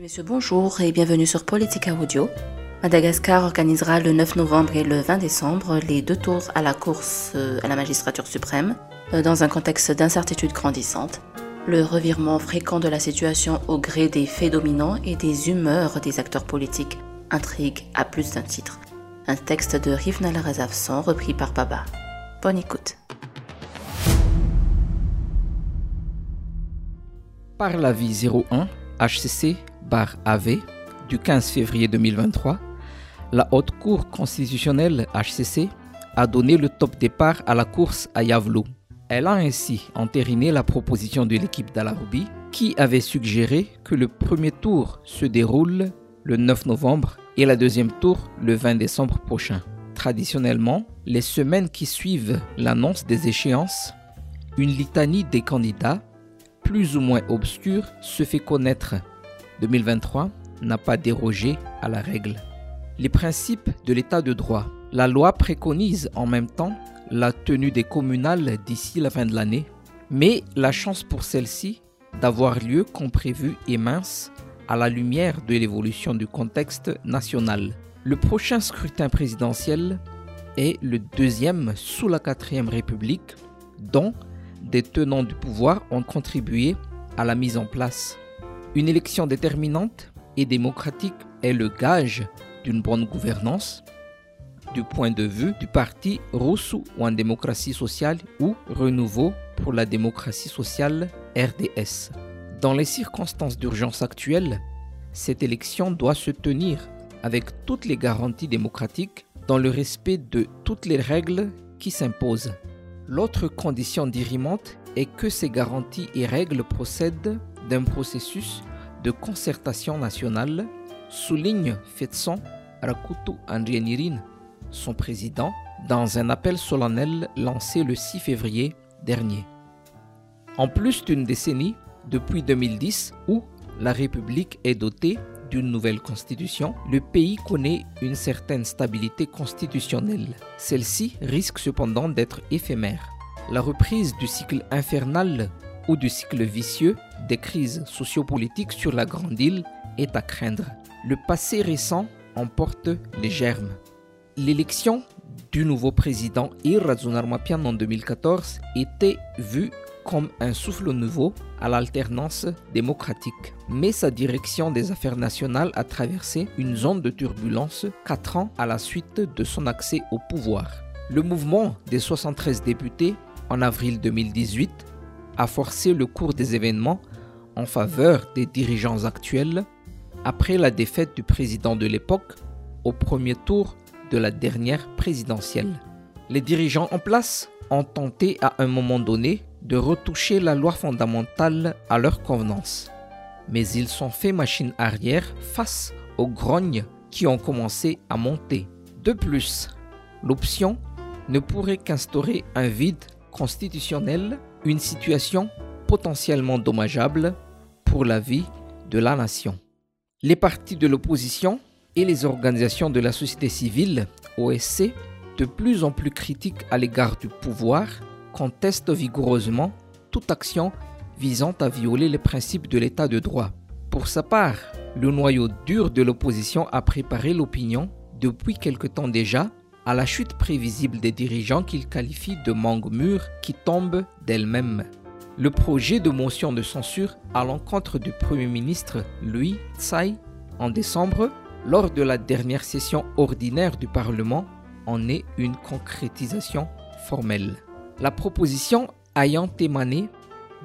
messieurs, bonjour et bienvenue sur Politica Audio. Madagascar organisera le 9 novembre et le 20 décembre les deux tours à la course euh, à la magistrature suprême euh, dans un contexte d'incertitude grandissante. Le revirement fréquent de la situation au gré des faits dominants et des humeurs des acteurs politiques intrigue à plus d'un titre. Un texte de Rivnal Razavsan repris par Baba. Bonne écoute. Par la vie 01, HCC bar AV du 15 février 2023, la Haute Cour constitutionnelle HCC a donné le top départ à la course à Yavlo. Elle a ainsi entériné la proposition de l'équipe d'Alaroubi qui avait suggéré que le premier tour se déroule le 9 novembre et la deuxième tour le 20 décembre prochain. Traditionnellement, les semaines qui suivent l'annonce des échéances, une litanie des candidats, plus ou moins obscure, se fait connaître. 2023 n'a pas dérogé à la règle. Les principes de l'état de droit. La loi préconise en même temps la tenue des communales d'ici la fin de l'année, mais la chance pour celle-ci d'avoir lieu comme prévu est mince à la lumière de l'évolution du contexte national. Le prochain scrutin présidentiel est le deuxième sous la quatrième république dont des tenants du pouvoir ont contribué à la mise en place. Une élection déterminante et démocratique est le gage d'une bonne gouvernance du point de vue du parti Rousseau en démocratie sociale ou Renouveau pour la démocratie sociale RDS. Dans les circonstances d'urgence actuelles, cette élection doit se tenir avec toutes les garanties démocratiques dans le respect de toutes les règles qui s'imposent. L'autre condition dirimante est que ces garanties et règles procèdent d'un processus de concertation nationale, souligne Fetson Rakutu Andrianirin, son président, dans un appel solennel lancé le 6 février dernier. En plus d'une décennie, depuis 2010, où la République est dotée d'une nouvelle constitution, le pays connaît une certaine stabilité constitutionnelle. Celle-ci risque cependant d'être éphémère. La reprise du cycle infernal du cycle vicieux des crises sociopolitiques sur la Grande Île est à craindre. Le passé récent emporte les germes. L'élection du nouveau président Mapian en 2014 était vue comme un souffle nouveau à l'alternance démocratique. Mais sa direction des affaires nationales a traversé une zone de turbulence 4 ans à la suite de son accès au pouvoir. Le mouvement des 73 députés en avril 2018 a forcé le cours des événements en faveur des dirigeants actuels après la défaite du président de l'époque au premier tour de la dernière présidentielle. Les dirigeants en place ont tenté à un moment donné de retoucher la loi fondamentale à leur convenance. Mais ils sont fait machine arrière face aux grognes qui ont commencé à monter. De plus, l'option ne pourrait qu'instaurer un vide constitutionnel, une situation potentiellement dommageable pour la vie de la nation. Les partis de l'opposition et les organisations de la société civile, OSC, de plus en plus critiques à l'égard du pouvoir, contestent vigoureusement toute action visant à violer les principes de l'état de droit. Pour sa part, le noyau dur de l'opposition a préparé l'opinion depuis quelque temps déjà à la chute prévisible des dirigeants qu'il qualifie de mangue mûre qui tombent d'elles-mêmes. Le projet de motion de censure à l'encontre du Premier ministre Louis Tsai en décembre, lors de la dernière session ordinaire du Parlement, en est une concrétisation formelle. La proposition ayant émané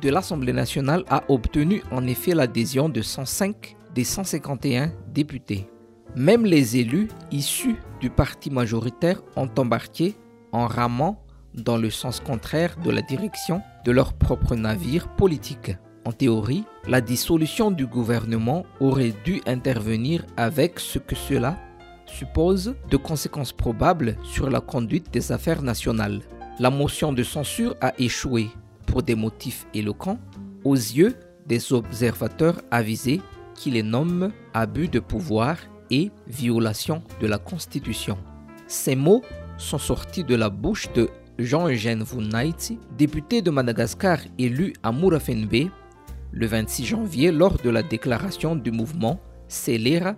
de l'Assemblée nationale a obtenu en effet l'adhésion de 105 des 151 députés. Même les élus issus du parti majoritaire ont embarqué en ramant dans le sens contraire de la direction de leur propre navire politique. En théorie, la dissolution du gouvernement aurait dû intervenir avec ce que cela suppose de conséquences probables sur la conduite des affaires nationales. La motion de censure a échoué pour des motifs éloquents aux yeux des observateurs avisés qui les nomment abus de pouvoir et violation de la Constitution. Ces mots sont sortis de la bouche de Jean-Eugène Vunaiti, député de Madagascar élu à Mourafenbe le 26 janvier lors de la déclaration du mouvement l'ère,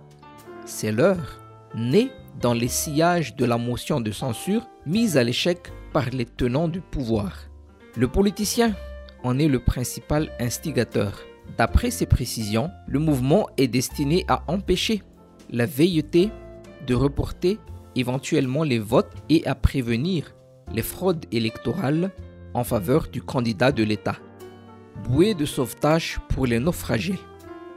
c'est l'heure, né dans les sillages de la motion de censure mise à l'échec par les tenants du pouvoir. Le politicien en est le principal instigateur. D'après ses précisions, le mouvement est destiné à empêcher la veilleté de reporter éventuellement les votes et à prévenir les fraudes électorales en faveur du candidat de l'État. Bouée de sauvetage pour les naufragés.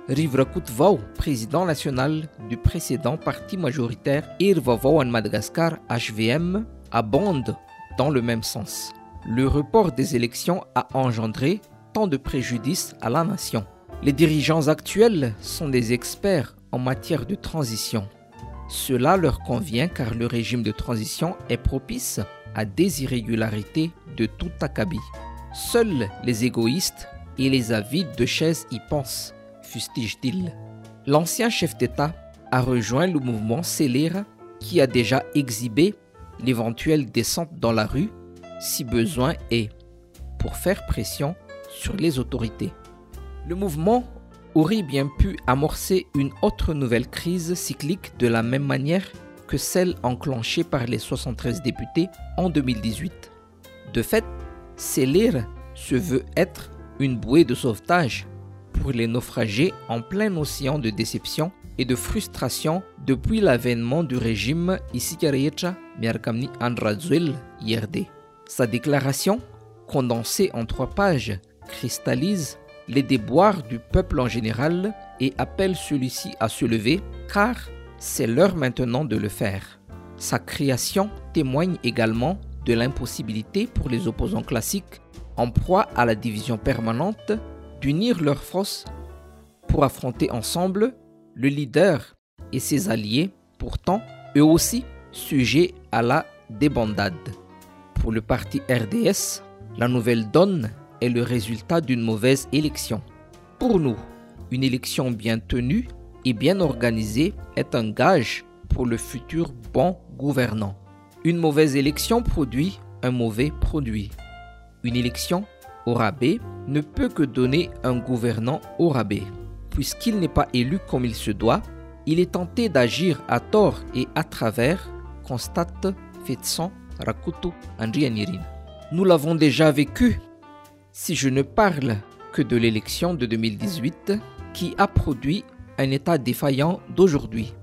Rivrakut Vau, président national du précédent parti majoritaire Irvavau en Madagascar HVM, abonde dans le même sens. Le report des élections a engendré tant de préjudices à la nation. Les dirigeants actuels sont des experts en matière de transition. Cela leur convient car le régime de transition est propice à des irrégularités de tout acabit. Seuls les égoïstes et les avides de chaises y pensent, fustige-t-il. L'ancien chef d'État a rejoint le mouvement Célère qui a déjà exhibé l'éventuelle descente dans la rue, si besoin est, pour faire pression sur les autorités. Le mouvement aurait bien pu amorcer une autre nouvelle crise cyclique de la même manière que celle enclenchée par les 73 députés en 2018. De fait, Célire se veut être une bouée de sauvetage pour les naufragés en plein océan de déception et de frustration depuis l'avènement du régime Isikarecha Miarkamni Andrazuel IRD. Sa déclaration, condensée en trois pages, cristallise les déboires du peuple en général et appelle celui-ci à se lever car c'est l'heure maintenant de le faire. Sa création témoigne également de l'impossibilité pour les opposants classiques en proie à la division permanente d'unir leurs forces pour affronter ensemble le leader et ses alliés, pourtant eux aussi sujets à la débandade. Pour le parti RDS, la nouvelle donne est le résultat d'une mauvaise élection. Pour nous, une élection bien tenue et bien organisée est un gage pour le futur bon gouvernant. Une mauvaise élection produit un mauvais produit. Une élection au rabais ne peut que donner un gouvernant au rabais. Puisqu'il n'est pas élu comme il se doit, il est tenté d'agir à tort et à travers, constate Fetsan Rakutu Andrianirin. Nous l'avons déjà vécu si je ne parle que de l'élection de 2018 qui a produit un État défaillant d'aujourd'hui.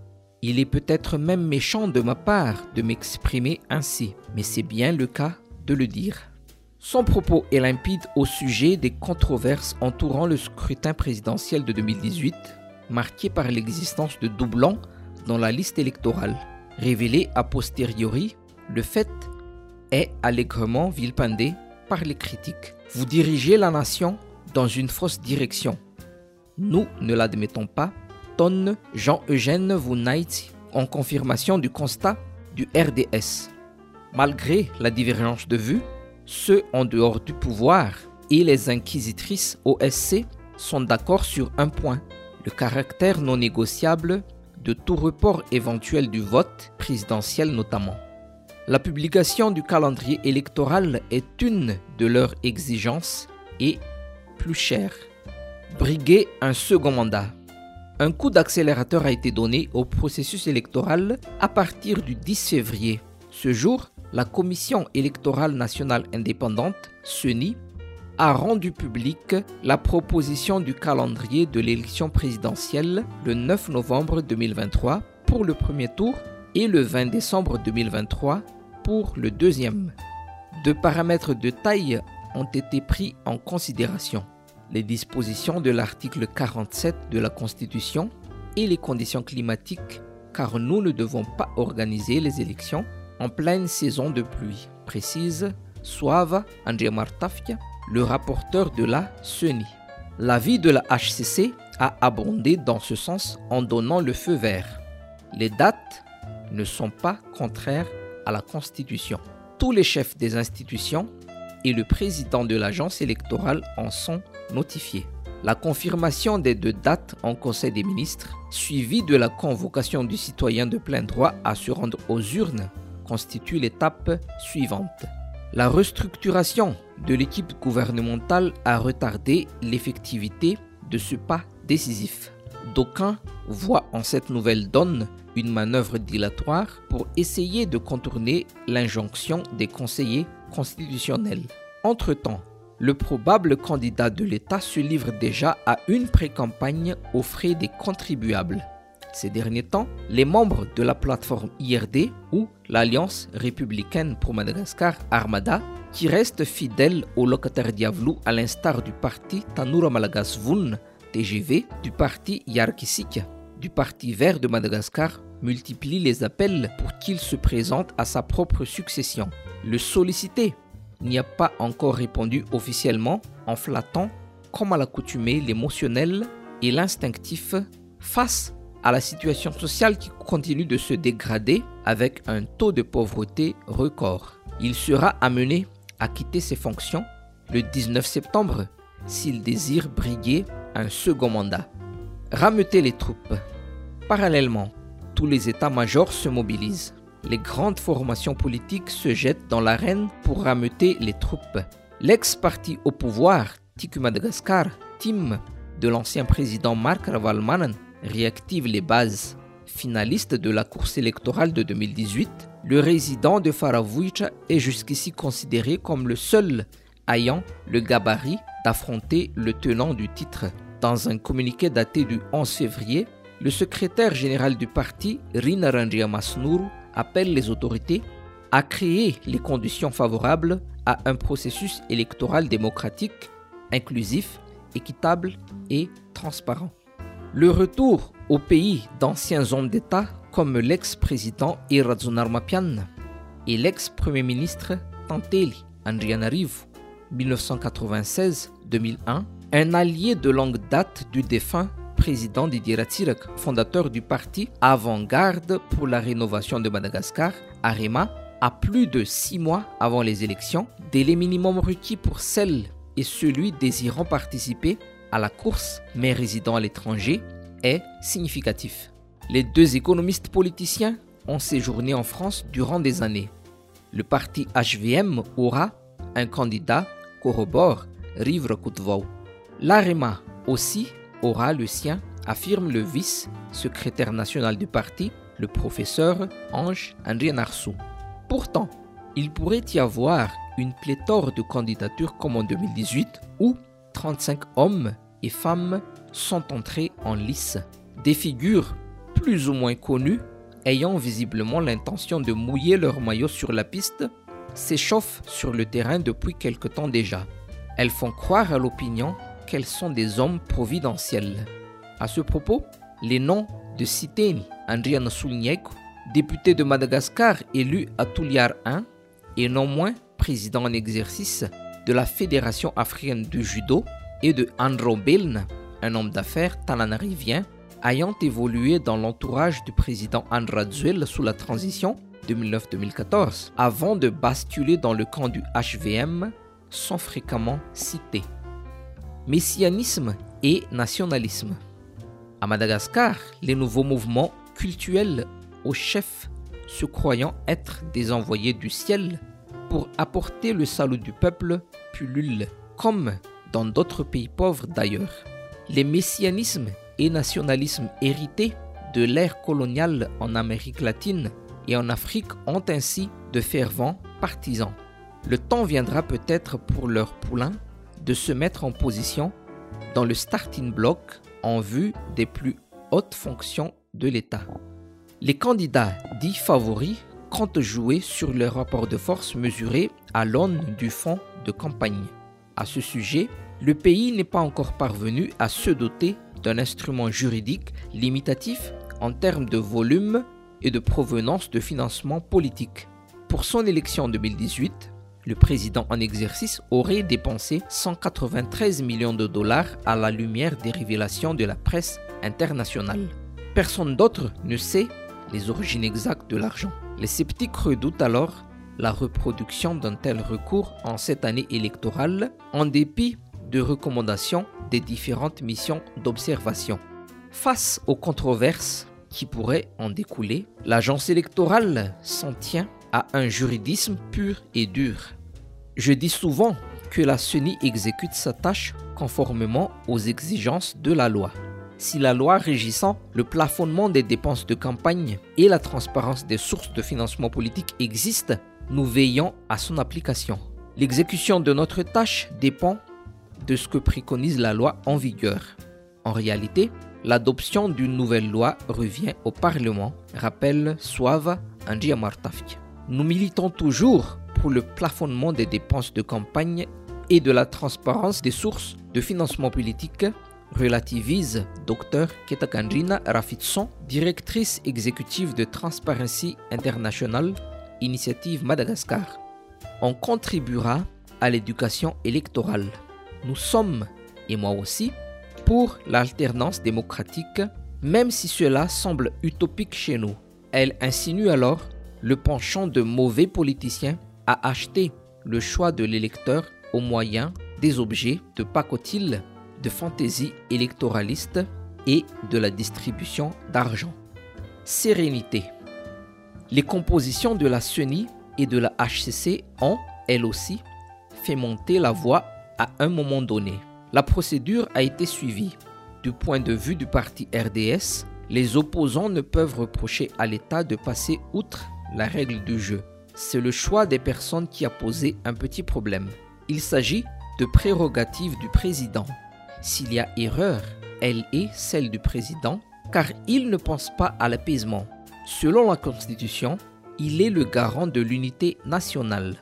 Il est peut-être même méchant de ma part de m'exprimer ainsi, mais c'est bien le cas de le dire. Son propos est limpide au sujet des controverses entourant le scrutin présidentiel de 2018, marqué par l'existence de doublons dans la liste électorale. Révélé a posteriori, le fait est allègrement vilpendé par les critiques. Vous dirigez la nation dans une fausse direction. Nous ne l'admettons pas, tonne Jean-Eugène Vounaiti en confirmation du constat du RDS. Malgré la divergence de vues, ceux en dehors du pouvoir et les inquisitrices OSC sont d'accord sur un point, le caractère non négociable de tout report éventuel du vote présidentiel notamment. La publication du calendrier électoral est une de leurs exigences et plus chère. Briguer un second mandat. Un coup d'accélérateur a été donné au processus électoral à partir du 10 février. Ce jour, la Commission électorale nationale indépendante, CENI, a rendu publique la proposition du calendrier de l'élection présidentielle le 9 novembre 2023 pour le premier tour et le 20 décembre 2023 pour le deuxième. Deux paramètres de taille ont été pris en considération. Les dispositions de l'article 47 de la Constitution et les conditions climatiques car nous ne devons pas organiser les élections en pleine saison de pluie, précise Suava Andrea Martafia, le rapporteur de la CENI. L'avis de la HCC a abondé dans ce sens en donnant le feu vert. Les dates ne sont pas contraires la Constitution. Tous les chefs des institutions et le président de l'agence électorale en sont notifiés. La confirmation des deux dates en Conseil des ministres, suivie de la convocation du citoyen de plein droit à se rendre aux urnes, constitue l'étape suivante. La restructuration de l'équipe gouvernementale a retardé l'effectivité de ce pas décisif. D'aucuns voient en cette nouvelle donne une manœuvre dilatoire pour essayer de contourner l'injonction des conseillers constitutionnels. Entre-temps, le probable candidat de l'État se livre déjà à une pré-campagne aux frais des contribuables. Ces derniers temps, les membres de la plateforme IRD ou l'Alliance républicaine pour Madagascar Armada, qui restent fidèles aux locataires diavolou à l'instar du parti Tanura Malagas Voun, TGV, du parti Yarkisik, du parti vert de Madagascar, multiplient les appels pour qu'il se présente à sa propre succession. Le solliciter n'y a pas encore répondu officiellement en flattant, comme à l'accoutumée, l'émotionnel et l'instinctif face à la situation sociale qui continue de se dégrader avec un taux de pauvreté record. Il sera amené à quitter ses fonctions le 19 septembre s'il désire briguer second mandat. Rameuter les troupes. Parallèlement, tous les états-majors se mobilisent les grandes formations politiques se jettent dans l'arène pour rameuter les troupes. L'ex-parti au pouvoir, Tiku Madagascar, Tim, de l'ancien président Mark Ravalmanen, réactive les bases. Finaliste de la course électorale de 2018, le résident de Faravouicha est jusqu'ici considéré comme le seul ayant le gabarit d'affronter le tenant du titre. Dans un communiqué daté du 11 février, le secrétaire général du parti, Rina Masnour, appelle les autorités à créer les conditions favorables à un processus électoral démocratique, inclusif, équitable et transparent. Le retour au pays d'anciens hommes d'État comme l'ex-président Irazunar Mapian et l'ex-premier ministre Tanteli Andrianarivo 1996-2001, un allié de longue date du défunt président Didier Ratsirak, fondateur du parti Avant-Garde pour la rénovation de Madagascar, AREMA, à plus de six mois avant les élections, délai minimum requis pour celles et celui désirant participer à la course mais résidant à l'étranger est significatif. Les deux économistes politiciens ont séjourné en France durant des années. Le parti HVM aura un candidat corrobore Rivre Koutvau. L'AREMA aussi aura le sien, affirme le vice-secrétaire national du parti, le professeur Ange André Narsou. Pourtant, il pourrait y avoir une pléthore de candidatures comme en 2018 où 35 hommes et femmes sont entrés en lice. Des figures plus ou moins connues ayant visiblement l'intention de mouiller leur maillot sur la piste s'échauffent sur le terrain depuis quelque temps déjà. Elles font croire à l'opinion qu'elles sont des hommes providentiels. À ce propos, les noms de Siteni Andriana Sulnieko, député de Madagascar élu à Touliar I et non moins président en exercice de la Fédération africaine du judo, et de Andro Beln, un homme d'affaires talanarivien ayant évolué dans l'entourage du président Andra Zuel sous la transition 2009-2014, avant de basculer dans le camp du HVM, sont fréquemment cités messianisme et nationalisme. À Madagascar, les nouveaux mouvements cultuels aux chefs se croyant être des envoyés du ciel pour apporter le salut du peuple pullulent, comme dans d'autres pays pauvres d'ailleurs. Les messianismes et nationalismes hérités de l'ère coloniale en Amérique latine et en Afrique ont ainsi de fervents partisans. Le temps viendra peut-être pour leurs poulains de se mettre en position dans le starting block en vue des plus hautes fonctions de l'État. Les candidats dits favoris comptent jouer sur le rapport de force mesuré à l'aune du fonds de campagne. À ce sujet, le pays n'est pas encore parvenu à se doter d'un instrument juridique limitatif en termes de volume et de provenance de financement politique. Pour son élection en 2018, le président en exercice aurait dépensé 193 millions de dollars à la lumière des révélations de la presse internationale. Personne d'autre ne sait les origines exactes de l'argent. Les sceptiques redoutent alors la reproduction d'un tel recours en cette année électorale en dépit de recommandations des différentes missions d'observation. Face aux controverses qui pourraient en découler, l'agence électorale s'en tient à un juridisme pur et dur. Je dis souvent que la CENI exécute sa tâche conformément aux exigences de la loi. Si la loi régissant le plafonnement des dépenses de campagne et la transparence des sources de financement politique existe, nous veillons à son application. L'exécution de notre tâche dépend de ce que préconise la loi en vigueur. En réalité, l'adoption d'une nouvelle loi revient au Parlement, rappelle Suave Andy Amartafik. Nous militons toujours pour le plafonnement des dépenses de campagne et de la transparence des sources de financement politique, relativise Dr Ketakandrina Rafitson, directrice exécutive de Transparency International, initiative Madagascar. On contribuera à l'éducation électorale. Nous sommes, et moi aussi, pour l'alternance démocratique, même si cela semble utopique chez nous. Elle insinue alors le penchant de mauvais politiciens à acheter le choix de l'électeur au moyen des objets de pacotille, de fantaisie électoraliste et de la distribution d'argent. Sérénité. Les compositions de la CENI et de la HCC ont, elles aussi, fait monter la voix à un moment donné. La procédure a été suivie. Du point de vue du parti RDS, les opposants ne peuvent reprocher à l'État de passer outre la règle du jeu. C'est le choix des personnes qui a posé un petit problème. Il s'agit de prérogatives du président. S'il y a erreur, elle est celle du président, car il ne pense pas à l'apaisement. Selon la Constitution, il est le garant de l'unité nationale.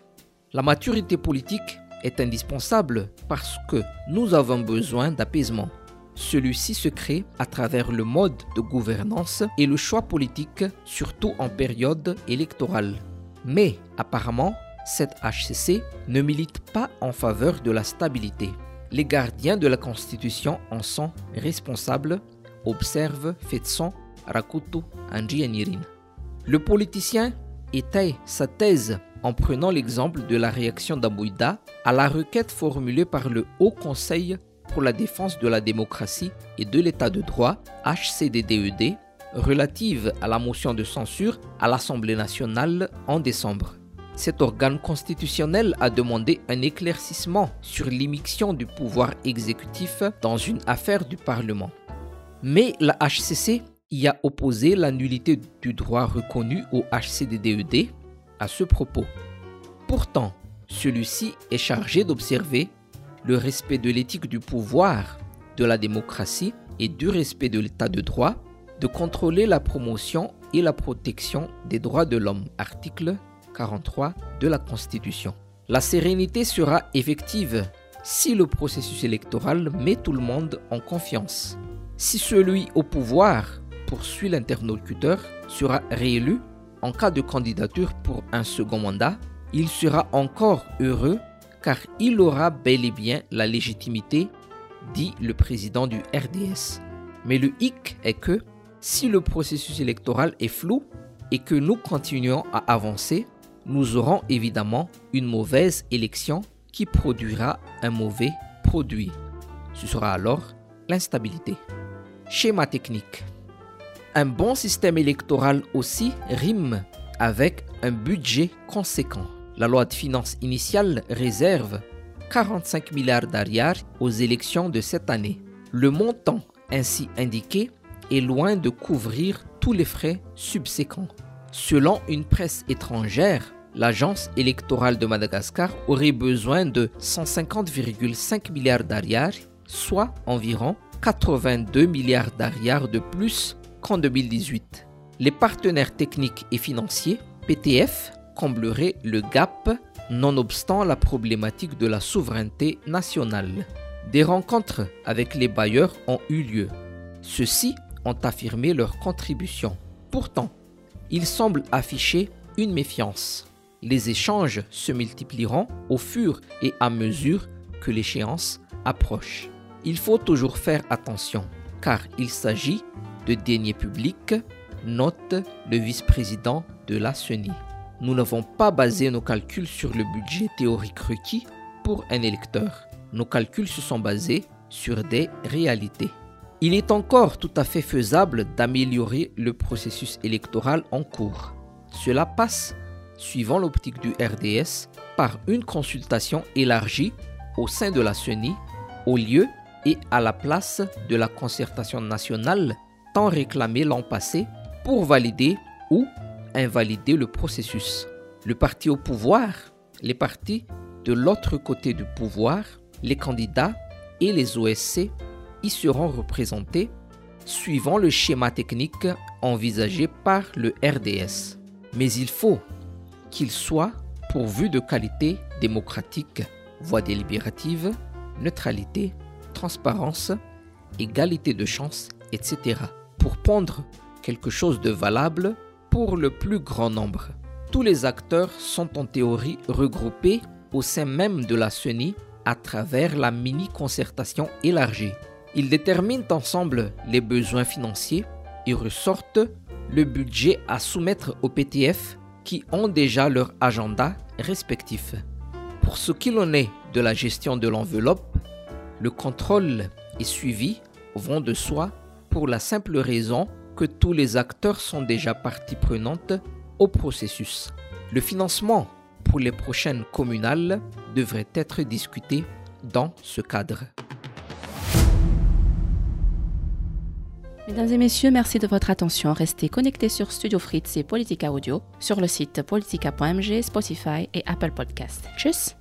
La maturité politique est indispensable parce que nous avons besoin d'apaisement. Celui-ci se crée à travers le mode de gouvernance et le choix politique, surtout en période électorale. Mais apparemment, cette HCC ne milite pas en faveur de la stabilité. Les gardiens de la Constitution en sont responsables, observe Fetson Rakutu Anjianirin. Le politicien étaye sa thèse en prenant l'exemple de la réaction d'Abouida à la requête formulée par le Haut Conseil pour la défense de la démocratie et de l'état de droit, HCDDED, relative à la motion de censure à l'Assemblée nationale en décembre. Cet organe constitutionnel a demandé un éclaircissement sur l'immixtion du pouvoir exécutif dans une affaire du Parlement. Mais la HCC y a opposé la nullité du droit reconnu au HCDDED à ce propos. Pourtant, celui-ci est chargé d'observer le respect de l'éthique du pouvoir, de la démocratie et du respect de l'état de droit, de contrôler la promotion et la protection des droits de l'homme. Article 43 de la Constitution. La sérénité sera effective si le processus électoral met tout le monde en confiance. Si celui au pouvoir poursuit l'interlocuteur sera réélu en cas de candidature pour un second mandat, il sera encore heureux car il aura bel et bien la légitimité, dit le président du RDS. Mais le hic est que si le processus électoral est flou et que nous continuons à avancer, nous aurons évidemment une mauvaise élection qui produira un mauvais produit. Ce sera alors l'instabilité. Schéma technique. Un bon système électoral aussi rime avec un budget conséquent. La loi de finances initiale réserve 45 milliards d'ariars aux élections de cette année. Le montant ainsi indiqué est loin de couvrir tous les frais subséquents. Selon une presse étrangère, l'agence électorale de Madagascar aurait besoin de 150,5 milliards d'ariars, soit environ 82 milliards d'ariars de plus qu'en 2018. Les partenaires techniques et financiers, PTF, combleraient le gap nonobstant la problématique de la souveraineté nationale. Des rencontres avec les bailleurs ont eu lieu. Ceux-ci ont affirmé leur contribution. Pourtant, il semble afficher une méfiance. Les échanges se multiplieront au fur et à mesure que l'échéance approche. Il faut toujours faire attention, car il s'agit de deniers publics, note le vice-président de la CENI. Nous n'avons pas basé nos calculs sur le budget théorique requis pour un électeur. Nos calculs se sont basés sur des réalités. Il est encore tout à fait faisable d'améliorer le processus électoral en cours. Cela passe, suivant l'optique du RDS, par une consultation élargie au sein de la CENI au lieu et à la place de la concertation nationale tant réclamée l'an passé pour valider ou invalider le processus. Le parti au pouvoir, les partis de l'autre côté du pouvoir, les candidats et les OSC y seront représentés suivant le schéma technique envisagé par le RDS. Mais il faut qu'il soit pourvu de qualité démocratique, voix délibérative, neutralité, transparence, égalité de chance, etc. pour pondre quelque chose de valable pour le plus grand nombre. Tous les acteurs sont en théorie regroupés au sein même de la CENI à travers la mini-concertation élargie. Ils déterminent ensemble les besoins financiers et ressortent le budget à soumettre au PTF qui ont déjà leur agenda respectif. Pour ce qu'il en est de la gestion de l'enveloppe, le contrôle est suivi au vent de soi pour la simple raison que tous les acteurs sont déjà partie prenante au processus. Le financement pour les prochaines communales devrait être discuté dans ce cadre. Mesdames et messieurs, merci de votre attention. Restez connectés sur Studio Fritz et Politica Audio sur le site politica.mg, Spotify et Apple Podcast. Tchuss